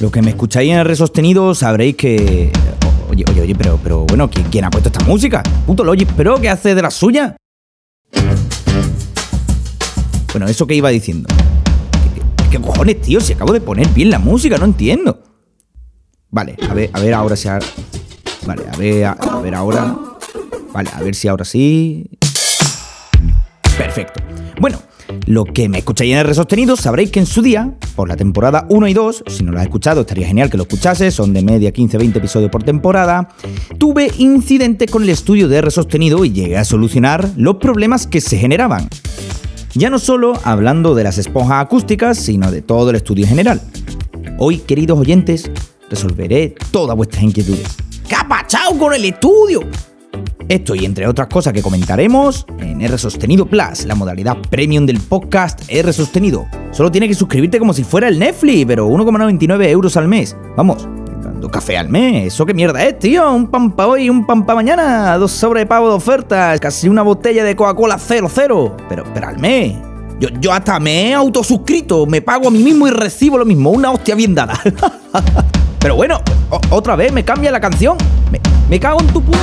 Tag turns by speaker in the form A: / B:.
A: Lo que me escucháis en el re sostenido sabréis que. Oye, oye, oye, pero, pero bueno, ¿quién, quién ha puesto esta música? Puto Logic Pro, ¿qué hace de la suya? Bueno, eso que iba diciendo. ¿Qué, qué cojones, tío? Si acabo de poner bien la música, no entiendo. Vale, a ver, a ver ahora si. ha- Vale, a ver, a, a ver ahora. Vale, a ver si ahora sí. Perfecto. Bueno, lo que me escucháis en el sostenido sabréis que en su día, por la temporada 1 y 2, si no lo has escuchado, estaría genial que lo escuchases, son de media 15-20 episodios por temporada, tuve incidentes con el estudio de R sostenido y llegué a solucionar los problemas que se generaban. Ya no solo hablando de las esponjas acústicas, sino de todo el estudio en general. Hoy, queridos oyentes, resolveré todas vuestras inquietudes. ¿Qué ha pasado con el estudio? Esto y entre otras cosas que comentaremos en R Sostenido Plus, la modalidad premium del podcast R Sostenido. Solo tienes que suscribirte como si fuera el Netflix, pero 1,99 euros al mes. Vamos, dando café al mes. ¿Eso qué mierda es, tío? Un pan pa' hoy un pan pa' mañana. Dos sobres de pavo de ofertas, casi una botella de Coca-Cola 00. Pero, pero al mes. Yo, yo hasta me he autosuscrito, me pago a mí mismo y recibo lo mismo. Una hostia bien dada. pero bueno, otra vez me cambia la canción. Me, me cago en tu puta.